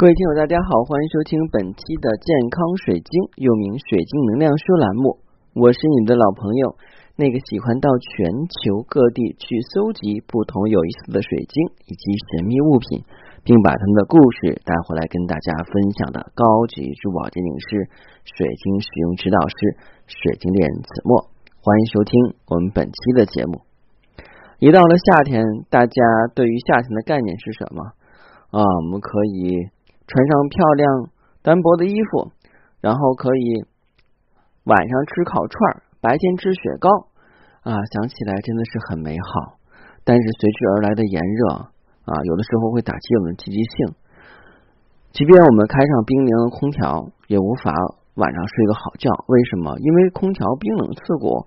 各位听友，大家好，欢迎收听本期的健康水晶，又名水晶能量书栏目。我是你的老朋友，那个喜欢到全球各地去搜集不同有意思的水晶以及神秘物品，并把他们的故事带回来跟大家分享的高级珠宝鉴定师、水晶使用指导师、水晶猎人子墨。欢迎收听我们本期的节目。一到了夏天，大家对于夏天的概念是什么啊？我们可以。穿上漂亮单薄的衣服，然后可以晚上吃烤串白天吃雪糕啊，想起来真的是很美好。但是随之而来的炎热啊，有的时候会打击我们的积极性。即便我们开上冰凉的空调，也无法晚上睡个好觉。为什么？因为空调冰冷刺骨，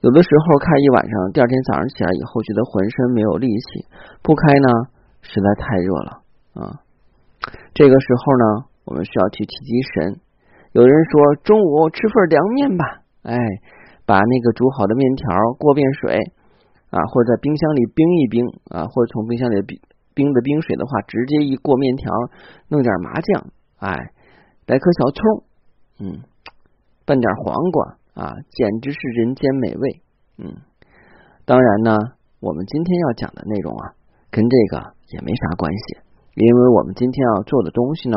有的时候开一晚上，第二天早上起来以后觉得浑身没有力气。不开呢，实在太热了啊。这个时候呢，我们需要去提提神。有人说中午吃份凉面吧，哎，把那个煮好的面条过遍水啊，或者在冰箱里冰一冰啊，或者从冰箱里冰冰的冰水的话，直接一过面条，弄点麻酱，哎，来颗小葱，嗯，拌点黄瓜啊，简直是人间美味。嗯，当然呢，我们今天要讲的内容啊，跟这个也没啥关系。因为我们今天要做的东西呢，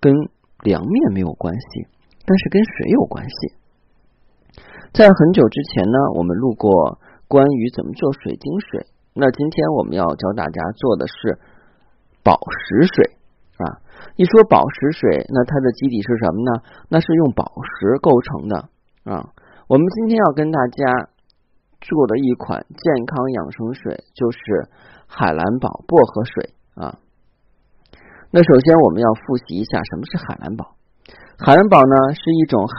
跟凉面没有关系，但是跟水有关系。在很久之前呢，我们录过关于怎么做水晶水。那今天我们要教大家做的是宝石水啊。一说宝石水，那它的基底是什么呢？那是用宝石构成的啊。我们今天要跟大家做的一款健康养生水，就是海蓝宝薄荷水啊。那首先我们要复习一下什么是海蓝宝。海蓝宝呢是一种含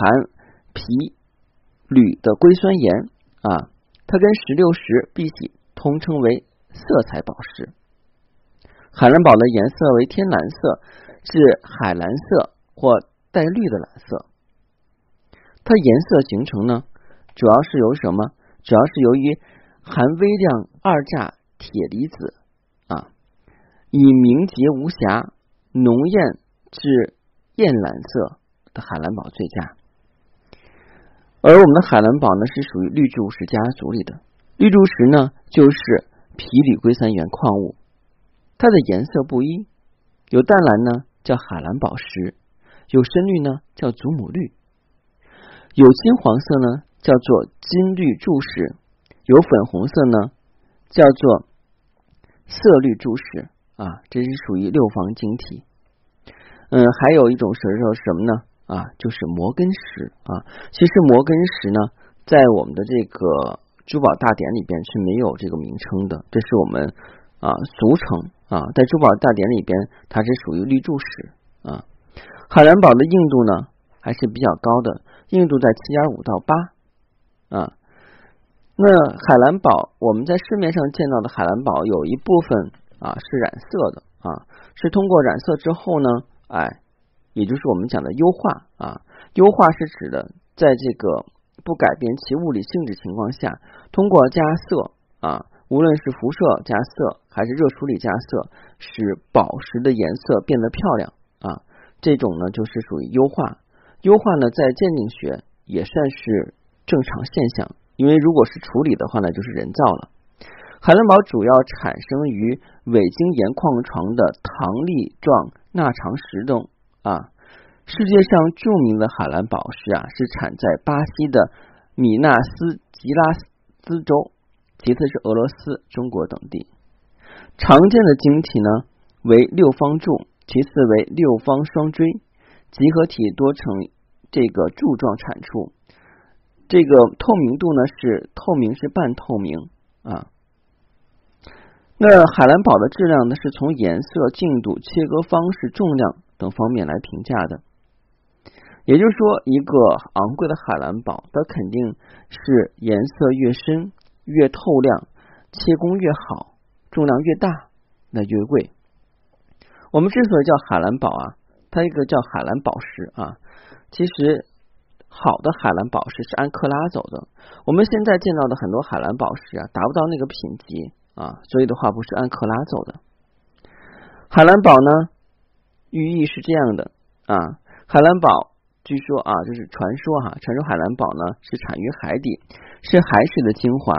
铍、铝的硅酸盐啊，它跟石榴石、碧玺通称为色彩宝石。海蓝宝的颜色为天蓝色至海蓝色或带绿的蓝色。它颜色形成呢，主要是由什么？主要是由于含微量二价铁离子啊，以明洁无瑕。浓艳至艳蓝色的海蓝宝最佳，而我们的海蓝宝呢是属于绿柱石家族里的。绿柱石呢就是铍铝硅酸盐矿物，它的颜色不一，有淡蓝呢叫海蓝宝石，有深绿呢叫祖母绿，有金黄色呢叫做金绿柱石，有粉红色呢叫做色绿柱石。啊，这是属于六方晶体。嗯，还有一种石头什么呢？啊，就是摩根石啊。其实摩根石呢，在我们的这个珠宝大典里边是没有这个名称的，这是我们啊俗称啊。在珠宝大典里边，它是属于绿柱石啊。海蓝宝的硬度呢还是比较高的，硬度在七点五到八啊。那海蓝宝，我们在市面上见到的海蓝宝有一部分。啊，是染色的啊，是通过染色之后呢，哎，也就是我们讲的优化啊，优化是指的在这个不改变其物理性质情况下，通过加色啊，无论是辐射加色还是热处理加色，使宝石的颜色变得漂亮啊，这种呢就是属于优化。优化呢，在鉴定学也算是正常现象，因为如果是处理的话呢，就是人造了。海蓝宝主要产生于伪晶岩矿床的糖粒状钠长石中啊。世界上著名的海蓝宝石啊，是产在巴西的米纳斯吉拉斯州，其次是俄罗斯、中国等地。常见的晶体呢为六方柱，其次为六方双锥，集合体多呈这个柱状产出。这个透明度呢是透明是半透明啊。那海蓝宝的质量呢，是从颜色、净度、切割方式、重量等方面来评价的。也就是说，一个昂贵的海蓝宝，它肯定是颜色越深、越透亮、切工越好、重量越大，那越贵。我们之所以叫海蓝宝啊，它一个叫海蓝宝石啊，其实好的海蓝宝石是按克拉走的。我们现在见到的很多海蓝宝石啊，达不到那个品级。啊，所以的话不是按克拉走的。海蓝宝呢，寓意是这样的啊，海蓝宝据说啊，就是传说哈，传说海蓝宝呢是产于海底，是海水的精华，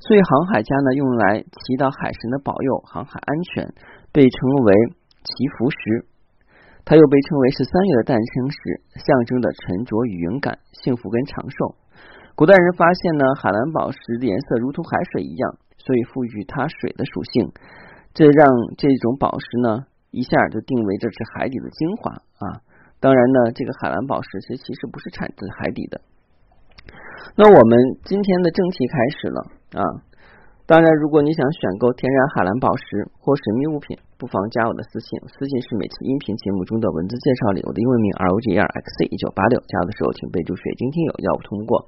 所以航海家呢用来祈祷海神的保佑航海安全，被称为祈福石。它又被称为是三月的诞生石，象征着沉着与勇敢、幸福跟长寿。古代人发现呢，海蓝宝石的颜色如同海水一样，所以赋予它水的属性，这让这种宝石呢一下就定为这是海底的精华啊。当然呢，这个海蓝宝石其实其实不是产自海底的。那我们今天的正题开始了啊。当然，如果你想选购天然海蓝宝石或神秘物品，不妨加我的私信。私信是每次音频节目中的文字介绍里，我的英文名 R O G E R X C 一九八六。加的时候请备注“水晶听友”，要不通过。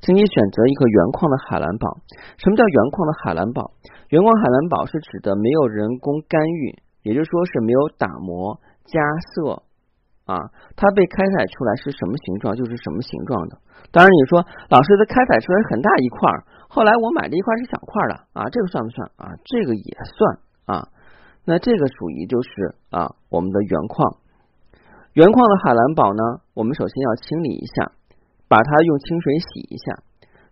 请你选择一个原矿的海蓝宝。什么叫原矿的海蓝宝？原矿海蓝宝是指的没有人工干预，也就是说是没有打磨、加色啊，它被开采出来是什么形状就是什么形状的。当然，你说老师，它开采出来很大一块。后来我买的一块是小块的啊，这个算不算啊？这个也算啊。那这个属于就是啊我们的原矿，原矿的海蓝宝呢，我们首先要清理一下，把它用清水洗一下。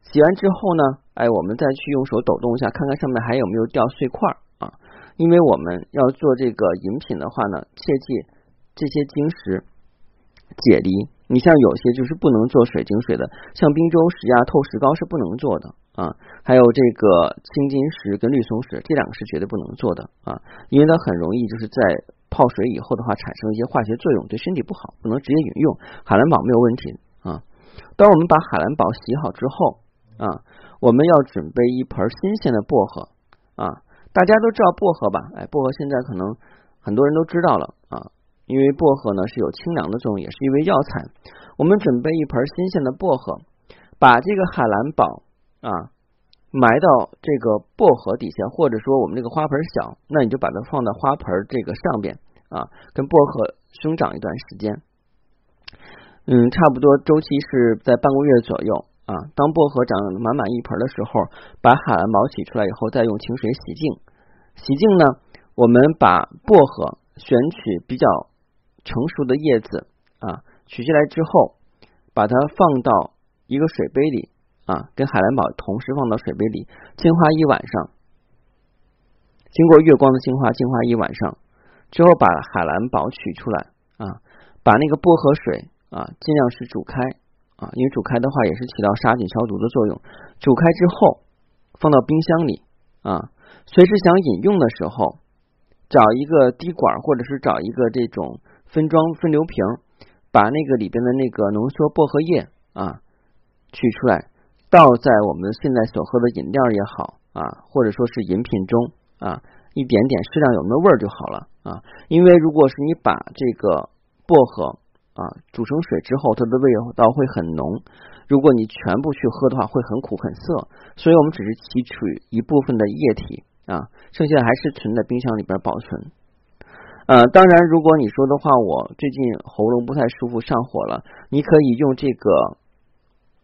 洗完之后呢，哎，我们再去用手抖动一下，看看上面还有没有掉碎块啊。因为我们要做这个饮品的话呢，切记这些晶石解离。你像有些就是不能做水晶水的，像冰州石呀、透石膏是不能做的啊。还有这个青金石跟绿松石，这两个是绝对不能做的啊，因为它很容易就是在泡水以后的话产生一些化学作用，对身体不好，不能直接饮用。海蓝宝没有问题啊。当我们把海蓝宝洗好之后啊，我们要准备一盆新鲜的薄荷啊。大家都知道薄荷吧？哎，薄荷现在可能很多人都知道了啊。因为薄荷呢是有清凉的作用，也是一味药材。我们准备一盆新鲜的薄荷，把这个海蓝宝啊埋到这个薄荷底下，或者说我们这个花盆小，那你就把它放到花盆这个上边啊，跟薄荷生长一段时间。嗯，差不多周期是在半个月左右啊。当薄荷长满满一盆的时候，把海蓝宝取出来以后，再用清水洗净。洗净呢，我们把薄荷选取比较。成熟的叶子啊，取下来之后，把它放到一个水杯里啊，跟海蓝宝同时放到水杯里净化一晚上。经过月光的净化，净化一晚上之后，把海蓝宝取出来啊，把那个薄荷水啊，尽量是煮开啊，因为煮开的话也是起到杀菌消毒的作用。煮开之后，放到冰箱里啊，随时想饮用的时候，找一个滴管或者是找一个这种。分装分流瓶，把那个里边的那个浓缩薄荷叶啊取出来，倒在我们现在所喝的饮料也好啊，或者说是饮品中啊，一点点适量有那味儿就好了啊。因为如果是你把这个薄荷啊煮成水之后，它的味道会很浓。如果你全部去喝的话，会很苦很涩。所以我们只是提取一部分的液体啊，剩下的还是存在冰箱里边保存。呃，当然，如果你说的话，我最近喉咙不太舒服，上火了，你可以用这个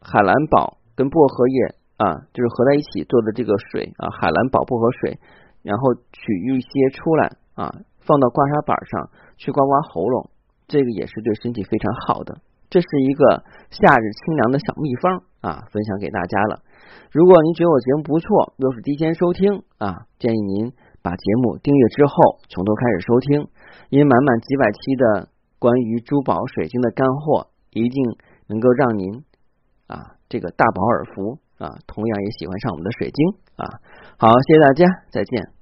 海蓝宝跟薄荷叶啊，就是合在一起做的这个水啊，海蓝宝薄荷水，然后取一些出来啊，放到刮痧板上去刮刮喉咙，这个也是对身体非常好的。这是一个夏日清凉的小秘方啊，分享给大家了。如果您觉得我节目不错，又是第一天收听啊，建议您。把节目订阅之后，从头开始收听，因为满满几百期的关于珠宝水晶的干货，一定能够让您啊这个大饱耳福啊，同样也喜欢上我们的水晶啊。好，谢谢大家，再见。